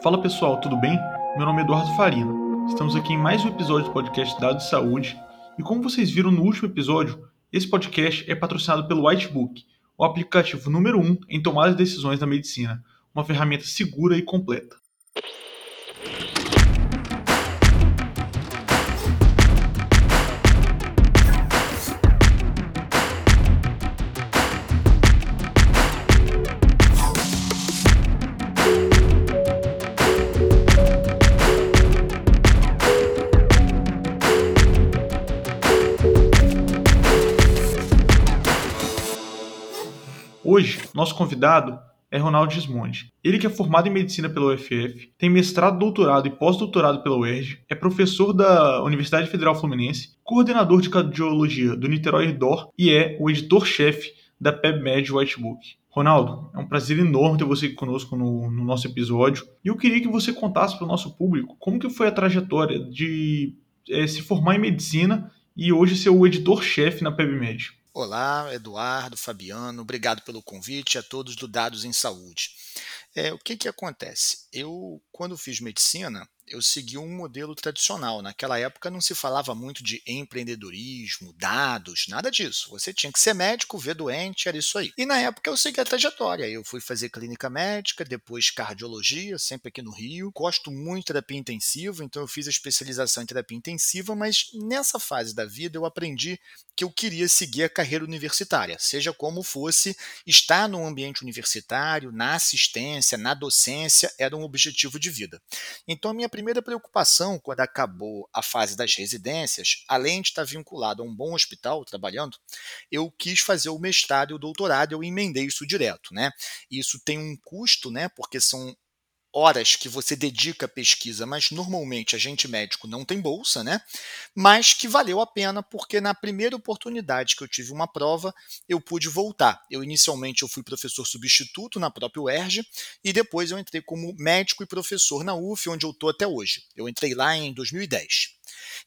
Fala pessoal, tudo bem? Meu nome é Eduardo Farina. Estamos aqui em mais um episódio do podcast Dados de Saúde. E como vocês viram no último episódio, esse podcast é patrocinado pelo Whitebook, o aplicativo número 1 um em tomar as decisões na medicina, uma ferramenta segura e completa. Nosso convidado é Ronaldo Gismondi. Ele que é formado em medicina pela UFF, tem mestrado, doutorado e pós-doutorado pela UERJ, é professor da Universidade Federal Fluminense, coordenador de cardiologia do Niterói DOR e é o editor-chefe da PebMed Whitebook. Ronaldo, é um prazer enorme ter você aqui conosco no, no nosso episódio. E eu queria que você contasse para o nosso público como que foi a trajetória de é, se formar em medicina e hoje ser o editor-chefe na PebMed. Olá, Eduardo, Fabiano, obrigado pelo convite a todos do Dados em Saúde. É, o que, que acontece? Eu, quando fiz medicina, eu segui um modelo tradicional. Naquela época não se falava muito de empreendedorismo, dados, nada disso. Você tinha que ser médico, ver doente, era isso aí. E na época eu segui a trajetória. Eu fui fazer clínica médica, depois cardiologia, sempre aqui no Rio. Gosto muito de terapia intensiva, então eu fiz a especialização em terapia intensiva, mas nessa fase da vida eu aprendi que eu queria seguir a carreira universitária, seja como fosse, estar no ambiente universitário, na assistência, na docência, era um objetivo de vida. Então a minha primeira preocupação quando acabou a fase das residências, além de estar vinculado a um bom hospital trabalhando, eu quis fazer o mestrado e o doutorado, eu emendei isso direto, né? Isso tem um custo, né? Porque são horas que você dedica à pesquisa, mas normalmente a gente médico não tem bolsa, né? Mas que valeu a pena porque na primeira oportunidade que eu tive uma prova, eu pude voltar. Eu inicialmente eu fui professor substituto na própria UERJ e depois eu entrei como médico e professor na UF, onde eu estou até hoje. Eu entrei lá em 2010.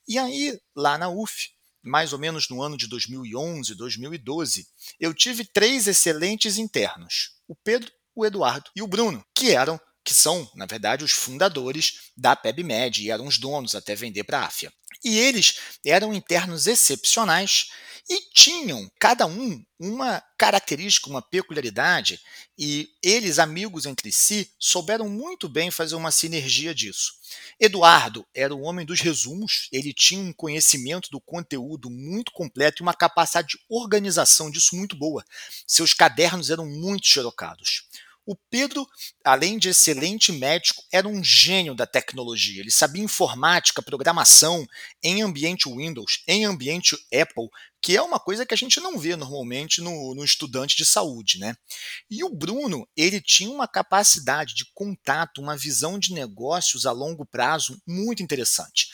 E aí, lá na UF, mais ou menos no ano de 2011, 2012, eu tive três excelentes internos: o Pedro, o Eduardo e o Bruno, que eram que são, na verdade, os fundadores da PebMed e eram os donos até vender para a AFIA. E eles eram internos excepcionais e tinham, cada um, uma característica, uma peculiaridade, e eles, amigos entre si, souberam muito bem fazer uma sinergia disso. Eduardo era o homem dos resumos, ele tinha um conhecimento do conteúdo muito completo e uma capacidade de organização disso muito boa. Seus cadernos eram muito xerocados. O Pedro, além de excelente médico, era um gênio da tecnologia. Ele sabia informática, programação em ambiente Windows, em ambiente Apple, que é uma coisa que a gente não vê normalmente no, no, estudante de saúde, né? E o Bruno, ele tinha uma capacidade de contato, uma visão de negócios a longo prazo muito interessante.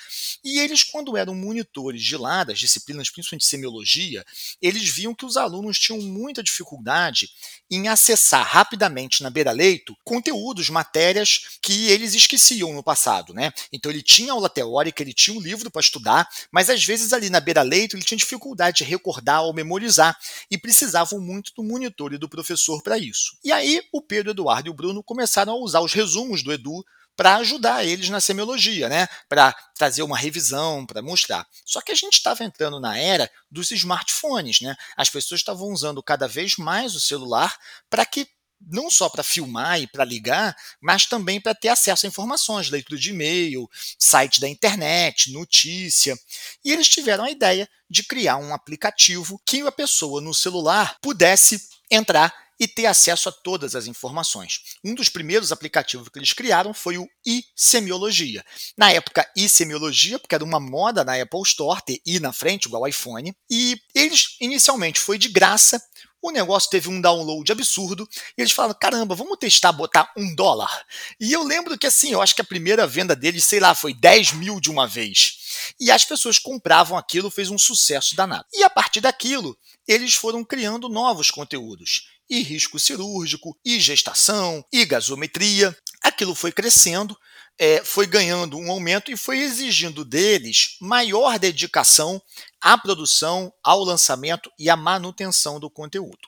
E eles, quando eram monitores de lá, das disciplinas, principalmente de semiologia, eles viam que os alunos tinham muita dificuldade em acessar rapidamente na beira-leito conteúdos, matérias que eles esqueciam no passado, né? Então ele tinha aula teórica, ele tinha um livro para estudar, mas às vezes ali na beira-leito ele tinha dificuldade de recordar ou memorizar e precisavam muito do monitor e do professor para isso. E aí o Pedro, Eduardo e o Bruno começaram a usar os resumos do Edu para ajudar eles na semiologia, né? Para trazer uma revisão, para mostrar. Só que a gente estava entrando na era dos smartphones, né? As pessoas estavam usando cada vez mais o celular para que não só para filmar e para ligar, mas também para ter acesso a informações, leitura de e-mail, site da internet, notícia. E eles tiveram a ideia de criar um aplicativo que a pessoa no celular pudesse entrar e ter acesso a todas as informações. Um dos primeiros aplicativos que eles criaram foi o iSemiologia. Na época, iSemiologia, porque era uma moda na Apple Store ter i na frente, igual iPhone, e eles inicialmente foi de graça, o negócio teve um download absurdo e eles falaram: caramba, vamos testar botar um dólar. E eu lembro que assim, eu acho que a primeira venda deles, sei lá, foi 10 mil de uma vez. E as pessoas compravam aquilo, fez um sucesso danado. E a partir daquilo, eles foram criando novos conteúdos. E risco cirúrgico, e gestação, e gasometria. Aquilo foi crescendo, é, foi ganhando um aumento e foi exigindo deles maior dedicação à produção, ao lançamento e à manutenção do conteúdo.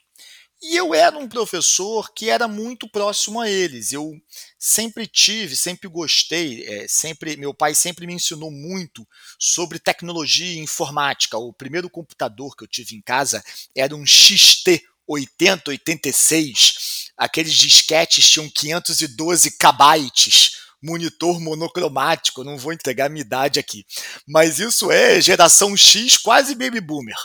E eu era um professor que era muito próximo a eles. Eu sempre tive, sempre gostei, é, sempre meu pai sempre me ensinou muito sobre tecnologia e informática. O primeiro computador que eu tive em casa era um XT 80, 86. Aqueles disquetes tinham 512 kbytes monitor monocromático, não vou entregar minha idade aqui. Mas isso é geração X, quase baby boomer.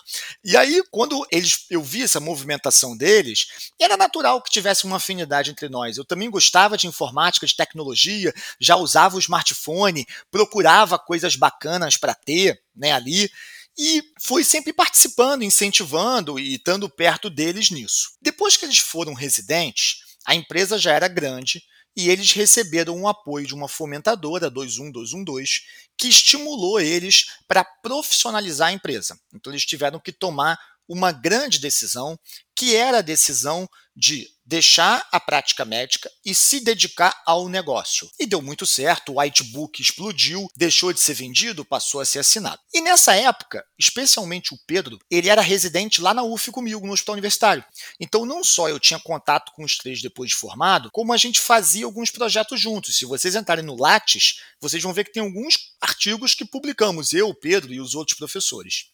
E aí, quando eles, eu vi essa movimentação deles, era natural que tivesse uma afinidade entre nós. Eu também gostava de informática, de tecnologia, já usava o smartphone, procurava coisas bacanas para ter né, ali e fui sempre participando, incentivando e estando perto deles nisso. Depois que eles foram residentes, a empresa já era grande, e eles receberam um apoio de uma fomentadora, 21212, que estimulou eles para profissionalizar a empresa. Então eles tiveram que tomar uma grande decisão, que era a decisão de deixar a prática médica e se dedicar ao negócio. E deu muito certo, o Whitebook explodiu, deixou de ser vendido, passou a ser assinado. E nessa época, especialmente o Pedro, ele era residente lá na UF comigo, no Hospital Universitário. Então não só eu tinha contato com os três depois de formado, como a gente fazia alguns projetos juntos. Se vocês entrarem no Lattes, vocês vão ver que tem alguns artigos que publicamos, eu, Pedro e os outros professores.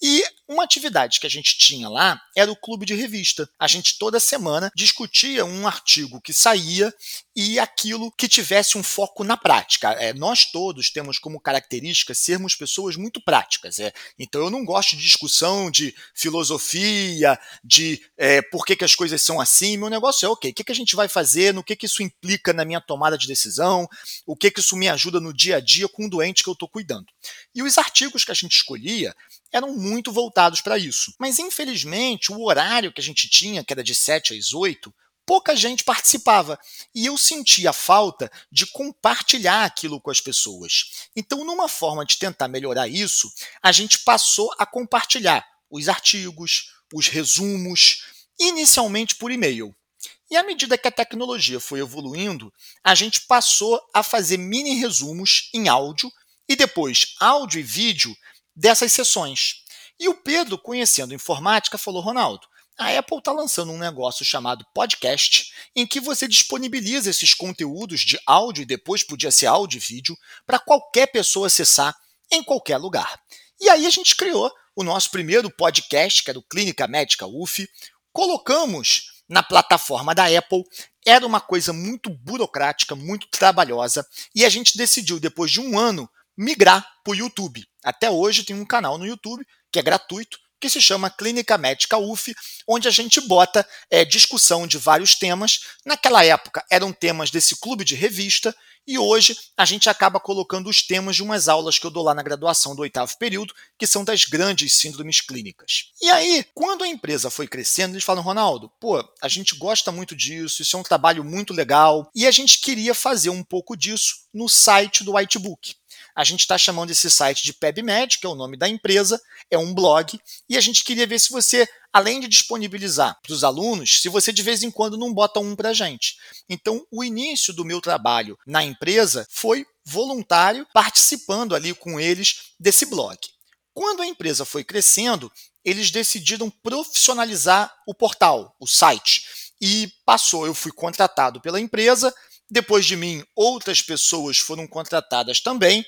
E uma atividade que a gente tinha lá era o clube de revista. A gente toda semana discutia um artigo que saía e aquilo que tivesse um foco na prática. É, nós todos temos como característica sermos pessoas muito práticas. É. Então eu não gosto de discussão de filosofia, de é, por que, que as coisas são assim. Meu negócio é, ok, o que, que a gente vai fazer, no que, que isso implica na minha tomada de decisão, o que, que isso me ajuda no dia a dia com o doente que eu estou cuidando. E os artigos que a gente escolhia eram muito voltados para isso. Mas, infelizmente, o horário que a gente tinha, que era de 7 às 8, pouca gente participava e eu sentia falta de compartilhar aquilo com as pessoas. Então, numa forma de tentar melhorar isso, a gente passou a compartilhar os artigos, os resumos, inicialmente por e-mail. E à medida que a tecnologia foi evoluindo, a gente passou a fazer mini resumos em áudio e depois áudio e vídeo dessas sessões. E o Pedro, conhecendo informática, falou: Ronaldo, a Apple está lançando um negócio chamado podcast, em que você disponibiliza esses conteúdos de áudio e depois podia ser áudio e vídeo para qualquer pessoa acessar em qualquer lugar. E aí a gente criou o nosso primeiro podcast, que era o Clínica Médica UF, colocamos na plataforma da Apple. Era uma coisa muito burocrática, muito trabalhosa, e a gente decidiu, depois de um ano, migrar para o YouTube. Até hoje tem um canal no YouTube que é gratuito, que se chama Clínica Médica UF, onde a gente bota é, discussão de vários temas. Naquela época eram temas desse clube de revista, e hoje a gente acaba colocando os temas de umas aulas que eu dou lá na graduação do oitavo período, que são das grandes síndromes clínicas. E aí, quando a empresa foi crescendo, eles falam, Ronaldo, pô, a gente gosta muito disso, isso é um trabalho muito legal, e a gente queria fazer um pouco disso no site do Whitebook a gente está chamando esse site de PebMed, que é o nome da empresa, é um blog, e a gente queria ver se você, além de disponibilizar para os alunos, se você de vez em quando não bota um para a gente. Então, o início do meu trabalho na empresa foi voluntário, participando ali com eles desse blog. Quando a empresa foi crescendo, eles decidiram profissionalizar o portal, o site. E passou, eu fui contratado pela empresa, depois de mim, outras pessoas foram contratadas também,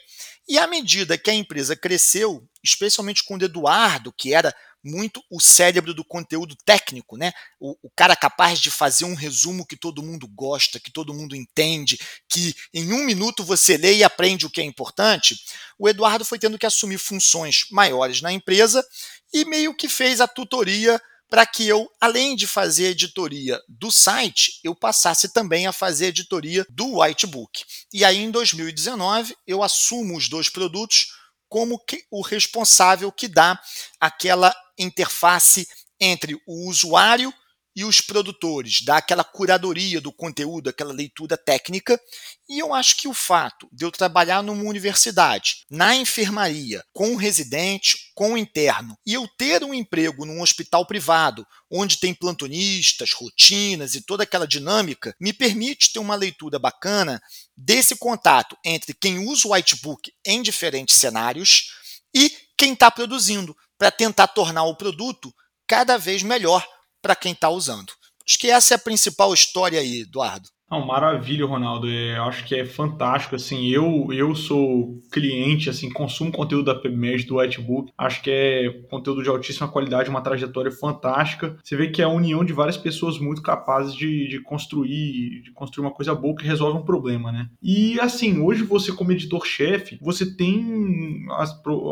e à medida que a empresa cresceu, especialmente com o Eduardo, que era muito o cérebro do conteúdo técnico, né? O, o, cara capaz de fazer um resumo que todo mundo gosta, que todo mundo entende, que em um minuto você lê e aprende o que é importante. O Eduardo foi tendo que assumir funções maiores na empresa e meio que fez a tutoria para que eu, além de fazer editoria do site, eu passasse também a fazer editoria do Whitebook. E aí, em 2019, eu assumo os dois produtos como o responsável que dá aquela interface entre o usuário e os produtores, dá aquela curadoria do conteúdo, aquela leitura técnica. E eu acho que o fato de eu trabalhar numa universidade, na enfermaria, com residente, com interno, e eu ter um emprego num hospital privado, onde tem plantonistas, rotinas e toda aquela dinâmica, me permite ter uma leitura bacana desse contato entre quem usa o whitebook em diferentes cenários e quem está produzindo, para tentar tornar o produto cada vez melhor para quem está usando. Acho que essa é a principal história aí, Eduardo. Não, maravilha, Ronaldo. É, acho que é fantástico. Assim, eu, eu sou cliente, assim, consumo conteúdo da PubMed, do Whitebook. Acho que é conteúdo de altíssima qualidade, uma trajetória fantástica. Você vê que é a união de várias pessoas muito capazes de, de construir, de construir uma coisa boa que resolve um problema, né? E assim, hoje você como editor-chefe, você tem,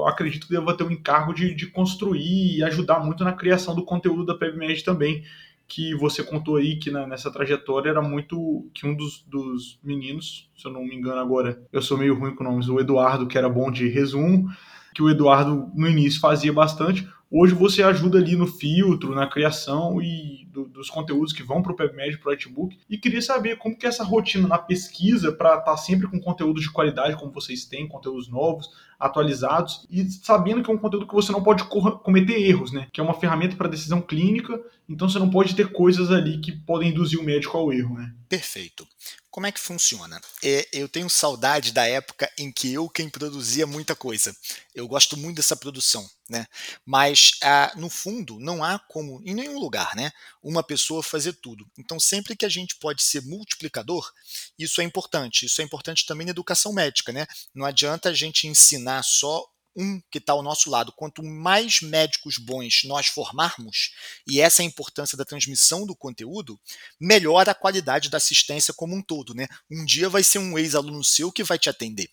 acredito que deva ter um encargo de, de construir e ajudar muito na criação do conteúdo da PubMed também que você contou aí que na, nessa trajetória era muito que um dos, dos meninos, se eu não me engano agora, eu sou meio ruim com nomes, o Eduardo, que era bom de resumo, que o Eduardo no início fazia bastante, Hoje você ajuda ali no filtro, na criação e do, dos conteúdos que vão para o PubMed, para o Artbook. E queria saber como que é essa rotina na pesquisa para estar tá sempre com conteúdo de qualidade, como vocês têm, conteúdos novos, atualizados, e sabendo que é um conteúdo que você não pode cometer erros, né? Que é uma ferramenta para decisão clínica, então você não pode ter coisas ali que podem induzir o médico ao erro, né? Perfeito. Como é que funciona? É, eu tenho saudade da época em que eu quem produzia muita coisa. Eu gosto muito dessa produção, né? Mas ah, no fundo não há como em nenhum lugar, né? Uma pessoa fazer tudo. Então sempre que a gente pode ser multiplicador, isso é importante. Isso é importante também na educação médica, né? Não adianta a gente ensinar só um que está ao nosso lado. Quanto mais médicos bons nós formarmos, e essa é a importância da transmissão do conteúdo, melhor a qualidade da assistência como um todo. Né? Um dia vai ser um ex-aluno seu que vai te atender.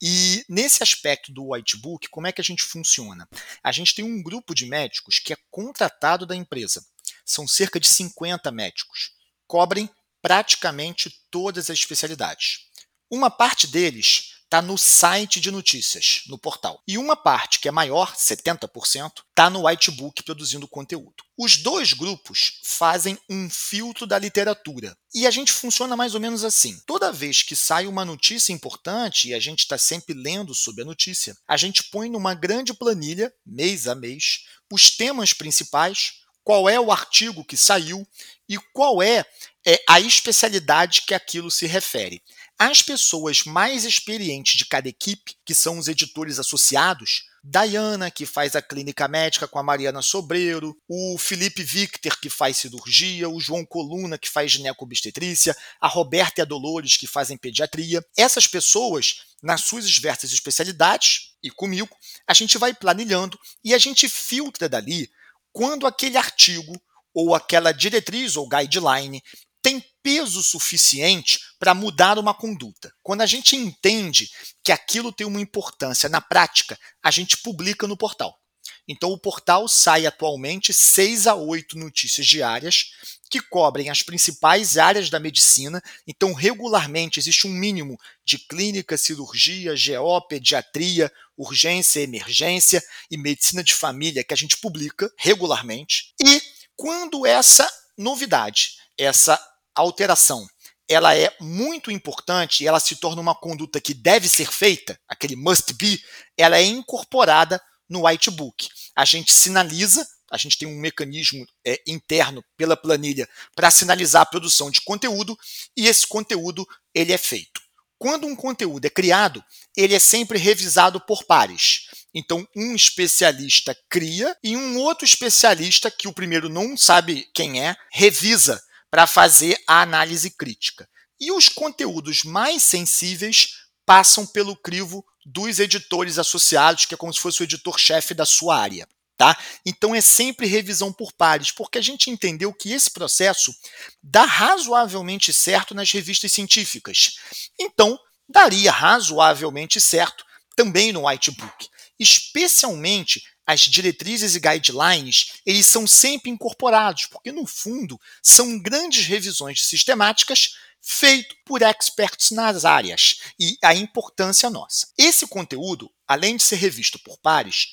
E nesse aspecto do whitebook, como é que a gente funciona? A gente tem um grupo de médicos que é contratado da empresa. São cerca de 50 médicos. Cobrem praticamente todas as especialidades. Uma parte deles está no site de notícias, no portal. E uma parte, que é maior, 70%, está no Whitebook produzindo conteúdo. Os dois grupos fazem um filtro da literatura. E a gente funciona mais ou menos assim. Toda vez que sai uma notícia importante, e a gente está sempre lendo sobre a notícia, a gente põe numa grande planilha, mês a mês, os temas principais, qual é o artigo que saiu e qual é, é a especialidade que aquilo se refere. As pessoas mais experientes de cada equipe, que são os editores associados, Diana, que faz a clínica médica com a Mariana Sobreiro, o Felipe Victor, que faz cirurgia, o João Coluna, que faz ginecobstetrícia, a Roberta e a Dolores, que fazem pediatria. Essas pessoas, nas suas diversas especialidades, e comigo, a gente vai planilhando e a gente filtra dali quando aquele artigo ou aquela diretriz ou guideline tem peso suficiente para mudar uma conduta. Quando a gente entende que aquilo tem uma importância na prática, a gente publica no portal. Então, o portal sai atualmente 6 a 8 notícias diárias que cobrem as principais áreas da medicina. Então, regularmente existe um mínimo de clínica, cirurgia, GO, pediatria, urgência, emergência e medicina de família que a gente publica regularmente. E quando essa novidade, essa alteração ela é muito importante e ela se torna uma conduta que deve ser feita, aquele must be, ela é incorporada no whitebook. A gente sinaliza, a gente tem um mecanismo é, interno pela planilha para sinalizar a produção de conteúdo e esse conteúdo ele é feito. Quando um conteúdo é criado, ele é sempre revisado por pares. Então, um especialista cria e um outro especialista, que o primeiro não sabe quem é, revisa para fazer a análise crítica. E os conteúdos mais sensíveis passam pelo crivo dos editores associados, que é como se fosse o editor-chefe da sua área. Tá? Então é sempre revisão por pares, porque a gente entendeu que esse processo dá razoavelmente certo nas revistas científicas. Então, daria razoavelmente certo também no Whitebook, especialmente as diretrizes e guidelines, eles são sempre incorporados, porque no fundo são grandes revisões sistemáticas feito por experts nas áreas e a importância nossa. Esse conteúdo, além de ser revisto por pares,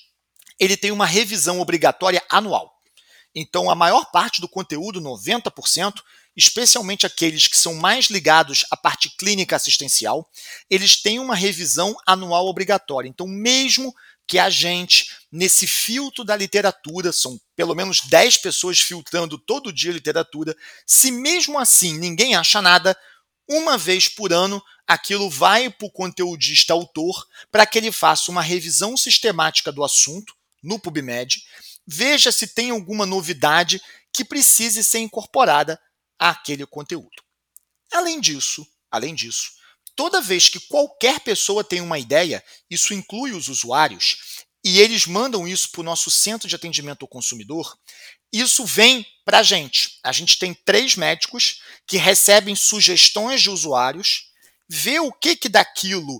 ele tem uma revisão obrigatória anual. Então, a maior parte do conteúdo, 90%, especialmente aqueles que são mais ligados à parte clínica assistencial, eles têm uma revisão anual obrigatória. Então, mesmo que a gente, nesse filtro da literatura, são pelo menos 10 pessoas filtrando todo dia literatura, se mesmo assim ninguém acha nada, uma vez por ano aquilo vai para o conteudista autor para que ele faça uma revisão sistemática do assunto no PubMed, veja se tem alguma novidade que precise ser incorporada àquele conteúdo. Além disso, além disso, toda vez que qualquer pessoa tem uma ideia, isso inclui os usuários, e eles mandam isso para o nosso centro de atendimento ao consumidor, isso vem para a gente. A gente tem três médicos que recebem sugestões de usuários, vê o que, que daquilo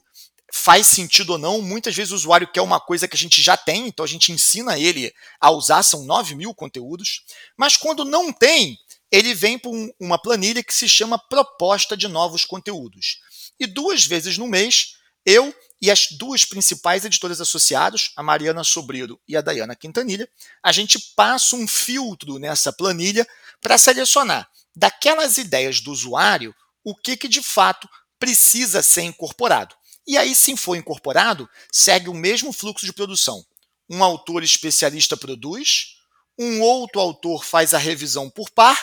faz sentido ou não. Muitas vezes o usuário quer uma coisa que a gente já tem, então a gente ensina ele a usar, são 9 mil conteúdos. Mas quando não tem, ele vem para um, uma planilha que se chama Proposta de Novos Conteúdos. E duas vezes no mês, eu e as duas principais editoras associadas, a Mariana Sobreiro e a Dayana Quintanilha, a gente passa um filtro nessa planilha para selecionar daquelas ideias do usuário o que, que de fato precisa ser incorporado. E aí, se for incorporado, segue o mesmo fluxo de produção. Um autor especialista produz, um outro autor faz a revisão por par,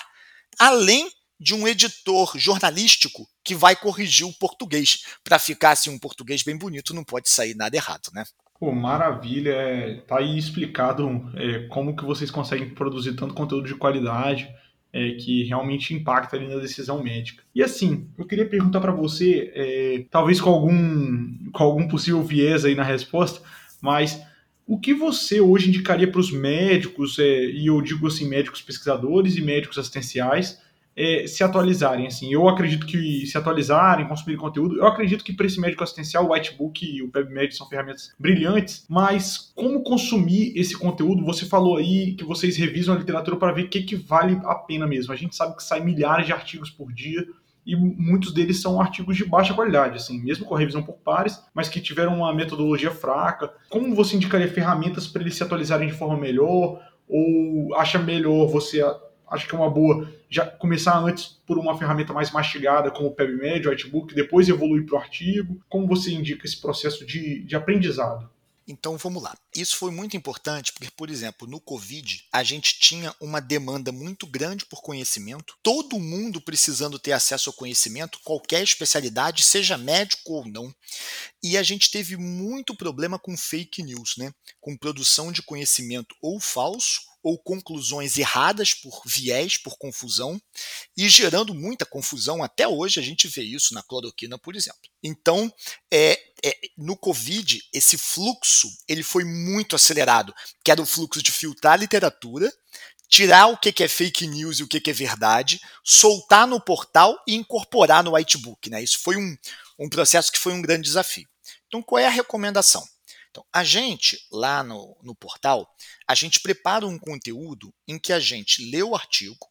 além de um editor jornalístico que vai corrigir o português. Para ficar assim um português bem bonito, não pode sair nada errado, né? Pô, maravilha. É, tá aí explicado é, como que vocês conseguem produzir tanto conteúdo de qualidade é, que realmente impacta ali na decisão médica. E assim, eu queria perguntar para você, é, talvez com algum, com algum possível viés aí na resposta, mas o que você hoje indicaria para os médicos, é, e eu digo assim, médicos pesquisadores e médicos assistenciais, é, se atualizarem. Assim, eu acredito que se atualizarem, consumirem conteúdo, eu acredito que para esse médico assistencial, o Whitebook e o PebMed são ferramentas brilhantes, mas como consumir esse conteúdo? Você falou aí que vocês revisam a literatura para ver o que, que vale a pena mesmo. A gente sabe que sai milhares de artigos por dia e muitos deles são artigos de baixa qualidade, assim, mesmo com revisão por pares, mas que tiveram uma metodologia fraca. Como você indicaria ferramentas para eles se atualizarem de forma melhor? Ou acha melhor você acho que é uma boa já começar antes por uma ferramenta mais mastigada, como o PebMed, o Whitebook, depois evoluir para o artigo. Como você indica esse processo de, de aprendizado? Então vamos lá. Isso foi muito importante porque, por exemplo, no Covid, a gente tinha uma demanda muito grande por conhecimento, todo mundo precisando ter acesso ao conhecimento, qualquer especialidade, seja médico ou não. E a gente teve muito problema com fake news, né? Com produção de conhecimento ou falso ou conclusões erradas por viés, por confusão, e gerando muita confusão. Até hoje a gente vê isso na cloroquina, por exemplo. Então, é, é, no Covid, esse fluxo ele foi muito acelerado, que era o fluxo de filtrar a literatura, tirar o que é fake news e o que é verdade, soltar no portal e incorporar no whitebook. Né? Isso foi um, um processo que foi um grande desafio. Então, qual é a recomendação? Então, a gente, lá no, no portal, a gente prepara um conteúdo em que a gente lê o artigo,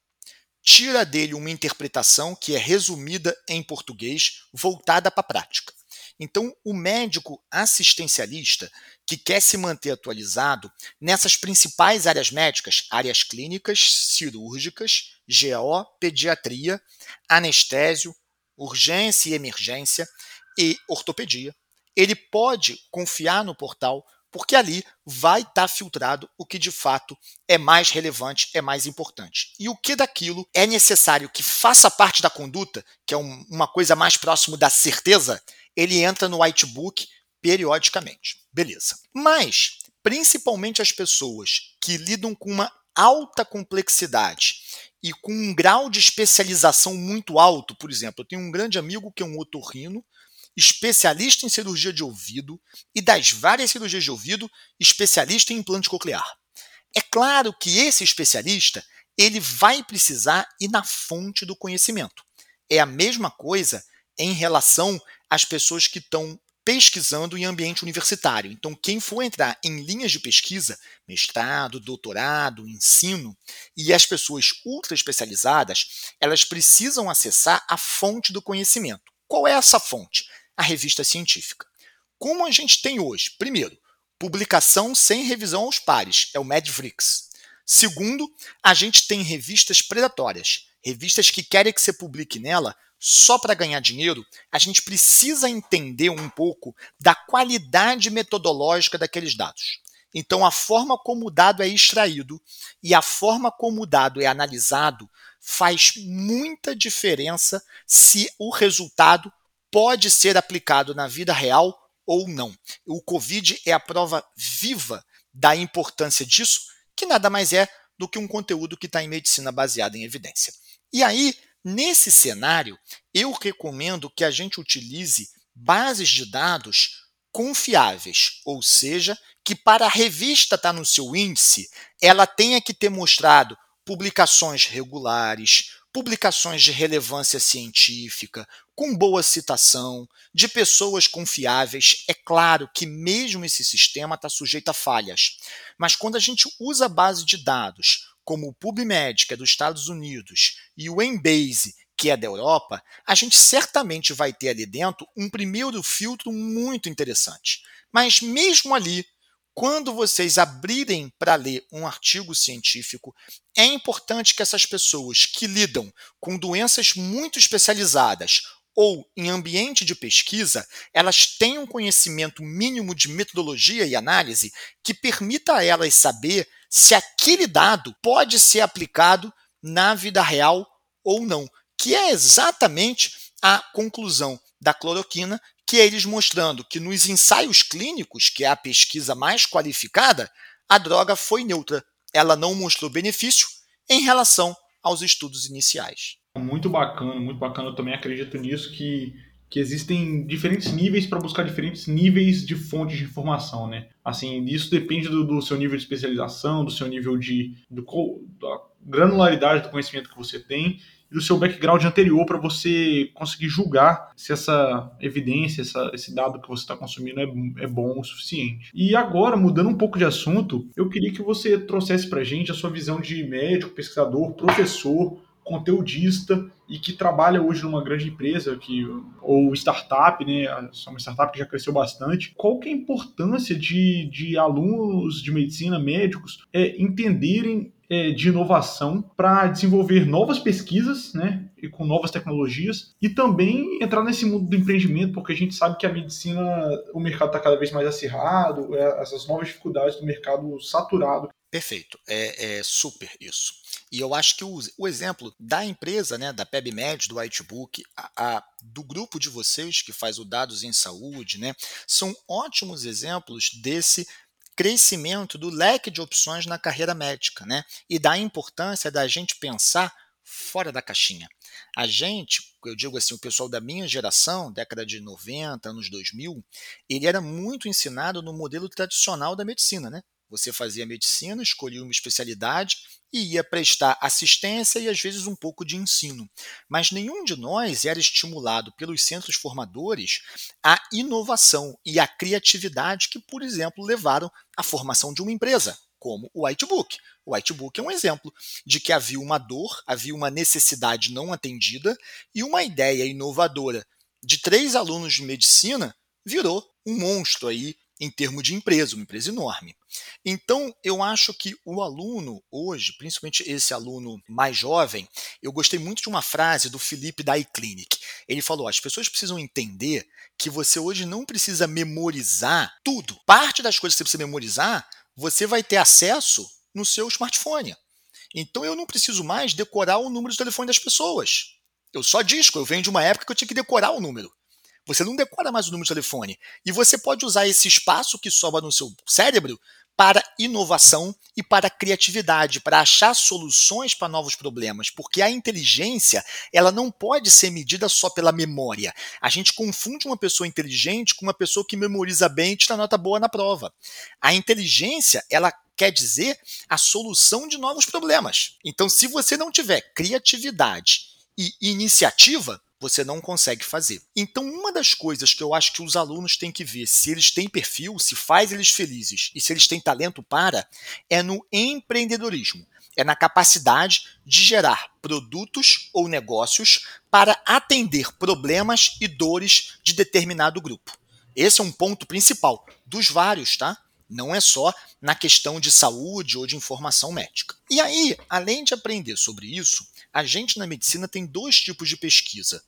tira dele uma interpretação que é resumida em português, voltada para a prática. Então, o médico assistencialista que quer se manter atualizado nessas principais áreas médicas, áreas clínicas, cirúrgicas, GO, pediatria, anestésio, urgência e emergência e ortopedia, ele pode confiar no portal, porque ali vai estar tá filtrado o que de fato é mais relevante, é mais importante. E o que daquilo é necessário que faça parte da conduta, que é um, uma coisa mais próximo da certeza, ele entra no whitebook periodicamente. Beleza. Mas, principalmente as pessoas que lidam com uma alta complexidade e com um grau de especialização muito alto, por exemplo, eu tenho um grande amigo que é um otorrino, especialista em cirurgia de ouvido e das várias cirurgias de ouvido, especialista em implante coclear. É claro que esse especialista ele vai precisar ir na fonte do conhecimento. É a mesma coisa em relação às pessoas que estão pesquisando em ambiente universitário. Então, quem for entrar em linhas de pesquisa, mestrado, doutorado, ensino, e as pessoas ultra especializadas, elas precisam acessar a fonte do conhecimento. Qual é essa fonte? A revista científica. Como a gente tem hoje? Primeiro, publicação sem revisão aos pares, é o Medvrix. Segundo, a gente tem revistas predatórias, revistas que querem que você publique nela só para ganhar dinheiro. A gente precisa entender um pouco da qualidade metodológica daqueles dados. Então, a forma como o dado é extraído e a forma como o dado é analisado faz muita diferença se o resultado pode ser aplicado na vida real ou não. O Covid é a prova viva da importância disso, que nada mais é do que um conteúdo que está em medicina baseada em evidência. E aí, nesse cenário, eu recomendo que a gente utilize bases de dados confiáveis, ou seja, que para a revista estar tá no seu índice, ela tenha que ter mostrado publicações regulares, publicações de relevância científica, com boa citação, de pessoas confiáveis. É claro que mesmo esse sistema está sujeito a falhas, mas quando a gente usa a base de dados como o PubMed, que é dos Estados Unidos, e o Embase, que é da Europa, a gente certamente vai ter ali dentro um primeiro filtro muito interessante. Mas mesmo ali, quando vocês abrirem para ler um artigo científico, é importante que essas pessoas que lidam com doenças muito especializadas ou em ambiente de pesquisa, elas tenham conhecimento mínimo de metodologia e análise que permita a elas saber se aquele dado pode ser aplicado na vida real ou não, que é exatamente a conclusão da cloroquina que é eles mostrando que nos ensaios clínicos, que é a pesquisa mais qualificada, a droga foi neutra. Ela não mostrou benefício em relação aos estudos iniciais. Muito bacana, muito bacana. Eu também acredito nisso que, que existem diferentes níveis para buscar diferentes níveis de fontes de informação, né? Assim, isso depende do, do seu nível de especialização, do seu nível de do, da granularidade do conhecimento que você tem e do seu background anterior para você conseguir julgar se essa evidência, essa, esse dado que você está consumindo é, é bom o suficiente. E agora, mudando um pouco de assunto, eu queria que você trouxesse para gente a sua visão de médico, pesquisador, professor, conteudista e que trabalha hoje numa grande empresa que ou startup, né, é uma startup que já cresceu bastante. Qual que é a importância de, de alunos de medicina, médicos, é, entenderem é, de inovação para desenvolver novas pesquisas, né, e com novas tecnologias, e também entrar nesse mundo do empreendimento, porque a gente sabe que a medicina, o mercado está cada vez mais acirrado, é, essas novas dificuldades do mercado saturado. Perfeito, é, é super isso. E eu acho que o, o, exemplo da empresa, né, da PebMed, do Whitebook, a, a, do grupo de vocês que faz o Dados em Saúde, né, são ótimos exemplos desse crescimento do leque de opções na carreira médica, né? E da importância da gente pensar fora da caixinha. A gente, eu digo assim, o pessoal da minha geração, década de 90, anos 2000, ele era muito ensinado no modelo tradicional da medicina, né? Você fazia medicina, escolhia uma especialidade e ia prestar assistência e às vezes um pouco de ensino. Mas nenhum de nós era estimulado pelos centros formadores à inovação e à criatividade que, por exemplo, levaram à formação de uma empresa, como o Whitebook. O Whitebook é um exemplo de que havia uma dor, havia uma necessidade não atendida e uma ideia inovadora de três alunos de medicina virou um monstro aí em termos de empresa, uma empresa enorme. Então, eu acho que o aluno hoje, principalmente esse aluno mais jovem, eu gostei muito de uma frase do Felipe da iClinic. Ele falou: as pessoas precisam entender que você hoje não precisa memorizar tudo. Parte das coisas que você precisa memorizar, você vai ter acesso no seu smartphone. Então, eu não preciso mais decorar o número de telefone das pessoas. Eu só disco, eu venho de uma época que eu tinha que decorar o número. Você não decora mais o número de telefone. E você pode usar esse espaço que sobra no seu cérebro para inovação e para criatividade, para achar soluções para novos problemas, porque a inteligência, ela não pode ser medida só pela memória. A gente confunde uma pessoa inteligente com uma pessoa que memoriza bem e tira nota boa na prova. A inteligência, ela quer dizer a solução de novos problemas. Então, se você não tiver criatividade e iniciativa, você não consegue fazer. Então, uma das coisas que eu acho que os alunos têm que ver se eles têm perfil, se faz eles felizes e se eles têm talento para, é no empreendedorismo. É na capacidade de gerar produtos ou negócios para atender problemas e dores de determinado grupo. Esse é um ponto principal dos vários, tá? Não é só na questão de saúde ou de informação médica. E aí, além de aprender sobre isso, a gente na medicina tem dois tipos de pesquisa.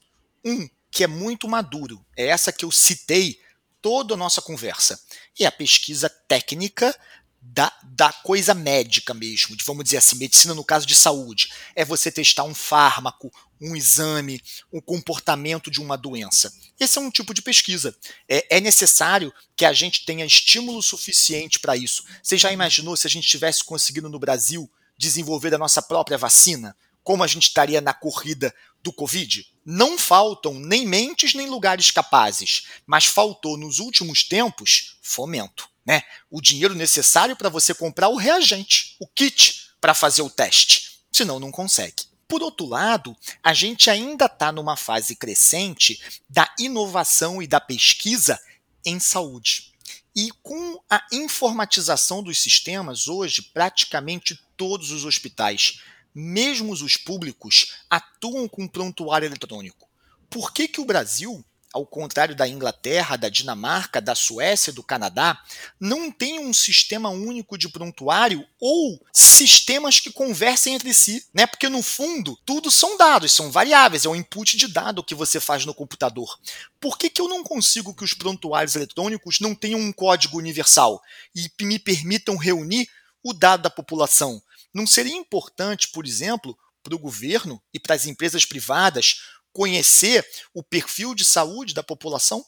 Um que é muito maduro, é essa que eu citei toda a nossa conversa. E a pesquisa técnica da, da coisa médica mesmo, de, vamos dizer assim, medicina no caso de saúde. É você testar um fármaco, um exame, o um comportamento de uma doença. Esse é um tipo de pesquisa. É, é necessário que a gente tenha estímulo suficiente para isso. Você já imaginou se a gente tivesse conseguido no Brasil desenvolver a nossa própria vacina? Como a gente estaria na corrida do Covid? Não faltam nem mentes nem lugares capazes, mas faltou nos últimos tempos fomento, né? O dinheiro necessário para você comprar o reagente, o kit para fazer o teste. Senão não consegue. Por outro lado, a gente ainda está numa fase crescente da inovação e da pesquisa em saúde. E com a informatização dos sistemas, hoje praticamente todos os hospitais, mesmo os públicos, atuam com prontuário eletrônico. Por que, que o Brasil ao contrário da Inglaterra, da Dinamarca, da Suécia, do Canadá, não tem um sistema único de prontuário ou sistemas que conversem entre si, né? Porque no fundo, tudo são dados, são variáveis, é um input de dado que você faz no computador. Por que, que eu não consigo que os prontuários eletrônicos não tenham um código universal e me permitam reunir o dado da população? Não seria importante, por exemplo, para o governo e para as empresas privadas conhecer o perfil de saúde da população,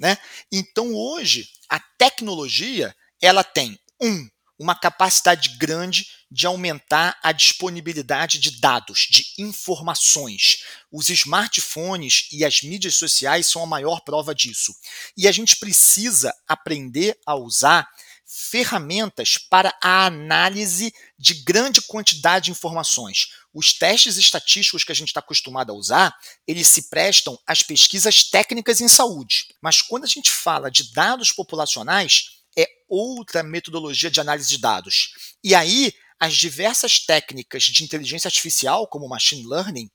né? Então hoje a tecnologia ela tem um uma capacidade grande de aumentar a disponibilidade de dados, de informações. Os smartphones e as mídias sociais são a maior prova disso. E a gente precisa aprender a usar ferramentas para a análise de grande quantidade de informações. Os testes estatísticos que a gente está acostumado a usar, eles se prestam às pesquisas técnicas em saúde. Mas quando a gente fala de dados populacionais, é outra metodologia de análise de dados. E aí, as diversas técnicas de inteligência artificial, como machine learning,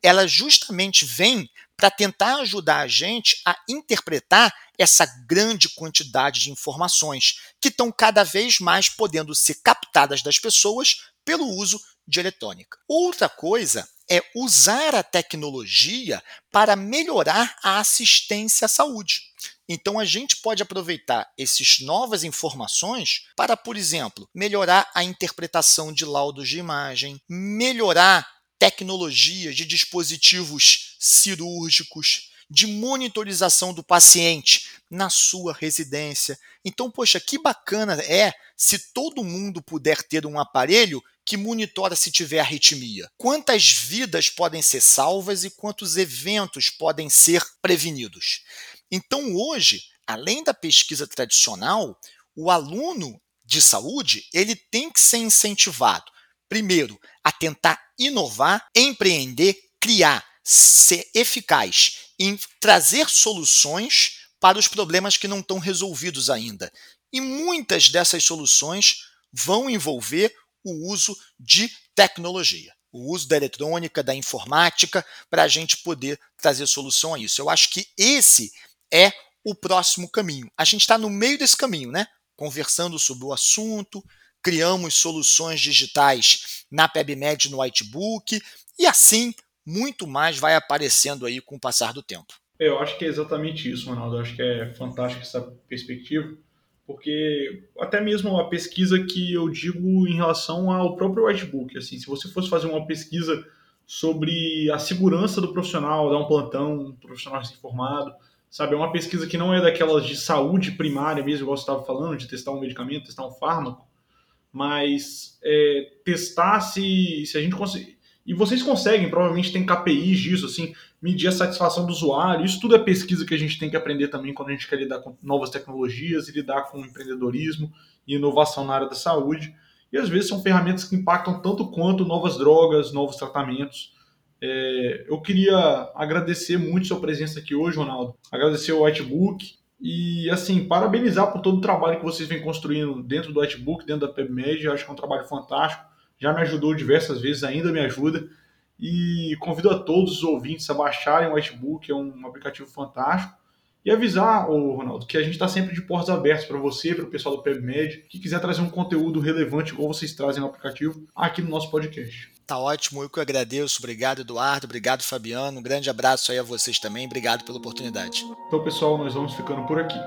elas justamente vêm para tentar ajudar a gente a interpretar essa grande quantidade de informações que estão cada vez mais podendo ser captadas das pessoas pelo uso de eletrônica. Outra coisa é usar a tecnologia para melhorar a assistência à saúde. Então a gente pode aproveitar essas novas informações para, por exemplo, melhorar a interpretação de laudos de imagem, melhorar tecnologias de dispositivos cirúrgicos, de monitorização do paciente na sua residência. Então, poxa, que bacana é se todo mundo puder ter um aparelho que monitora se tiver arritmia. Quantas vidas podem ser salvas e quantos eventos podem ser prevenidos. Então, hoje, além da pesquisa tradicional, o aluno de saúde ele tem que ser incentivado primeiro, a tentar inovar, empreender, criar, ser eficaz em trazer soluções para os problemas que não estão resolvidos ainda. E muitas dessas soluções vão envolver o uso de tecnologia, o uso da eletrônica, da informática, para a gente poder trazer solução a isso. Eu acho que esse é o próximo caminho. A gente está no meio desse caminho, né? Conversando sobre o assunto, criamos soluções digitais na PebMed no Whitebook e assim muito mais vai aparecendo aí com o passar do tempo. Eu acho que é exatamente isso, Ronaldo. Eu acho que é fantástico essa perspectiva, porque até mesmo a pesquisa que eu digo em relação ao próprio Whitebook, assim, se você fosse fazer uma pesquisa sobre a segurança do profissional, dar um plantão, um profissional recém-formado, sabe, é uma pesquisa que não é daquelas de saúde primária mesmo, igual você estava falando, de testar um medicamento, testar um fármaco, mas é, testar se, se a gente conseguir. E vocês conseguem, provavelmente tem KPIs disso, assim, medir a satisfação do usuário. Isso tudo é pesquisa que a gente tem que aprender também quando a gente quer lidar com novas tecnologias e lidar com empreendedorismo e inovação na área da saúde. E às vezes são ferramentas que impactam tanto quanto novas drogas, novos tratamentos. É, eu queria agradecer muito sua presença aqui hoje, Ronaldo. Agradecer o Whitebook, e, assim, parabenizar por todo o trabalho que vocês vêm construindo dentro do Notebook, dentro da PebMed. Eu acho que é um trabalho fantástico. Já me ajudou diversas vezes, ainda me ajuda. E convido a todos os ouvintes a baixarem o Notebook, é um aplicativo fantástico. E avisar, ô Ronaldo, que a gente está sempre de portas abertas para você, para o pessoal do PebMed, que quiser trazer um conteúdo relevante, igual vocês trazem no aplicativo, aqui no nosso podcast. Tá ótimo, eu que agradeço. Obrigado, Eduardo. Obrigado, Fabiano. Um grande abraço aí a vocês também. Obrigado pela oportunidade. Então, pessoal, nós vamos ficando por aqui.